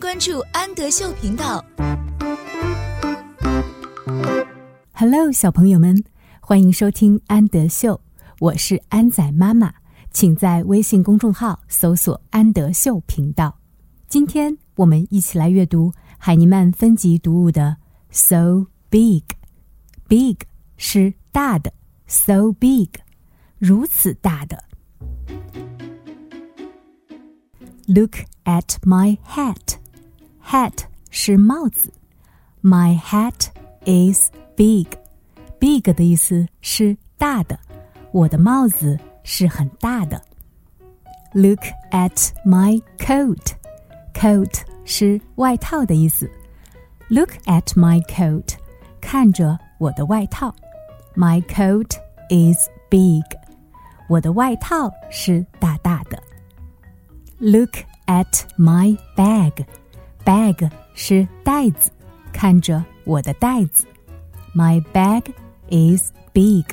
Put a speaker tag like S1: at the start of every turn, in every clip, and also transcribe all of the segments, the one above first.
S1: 关注安德秀频道。
S2: Hello，小朋友们，欢迎收听安德秀，我是安仔妈妈，请在微信公众号搜索“安德秀频道”。今天我们一起来阅读海尼曼分级读物的 “So Big”，“Big” 是大的，“So Big”，如此大的。Look at my hat. Hat 是帽子。My hat is big. Big 的意思是大的。我的帽子是很大的。Look at my coat. Coat 是外套的意思。Look at my coat. 看着我的外套。My coat is big. 我的外套是大大的。Look at my bag. Bag 是袋子，看着我的袋子。My bag is big.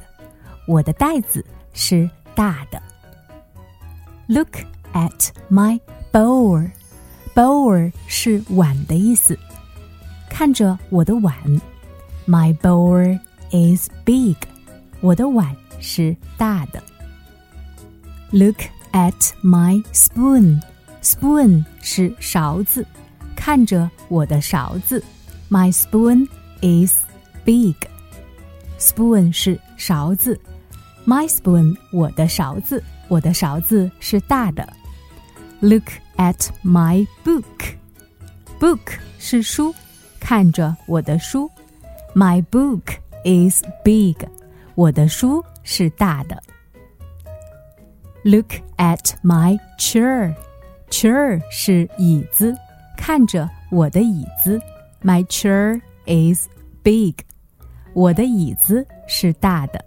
S2: 我的袋子是大的。Look at my bowl. Bowl 是碗的意思，看着我的碗。My bowl is big. 我的碗是大的。Look at my spoon. Spoon 是勺子， 看着我的勺子。My spoon is big. Spoon 是勺子。My spoon 我的勺子，我的勺子是大的。Look at my book. Book 是书，看着我的书。My book is big. 我的书是大的。Look at my chair. Chair 是椅子， 看着我的椅子。My chair is big. 我的椅子是大的。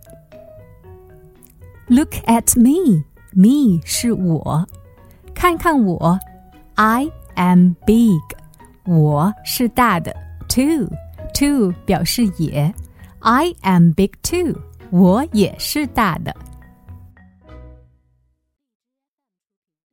S2: Look at me. Me 是我，看看我。I am big. 我是大的。Too. Too 表示也。I am big too. 我也是大的。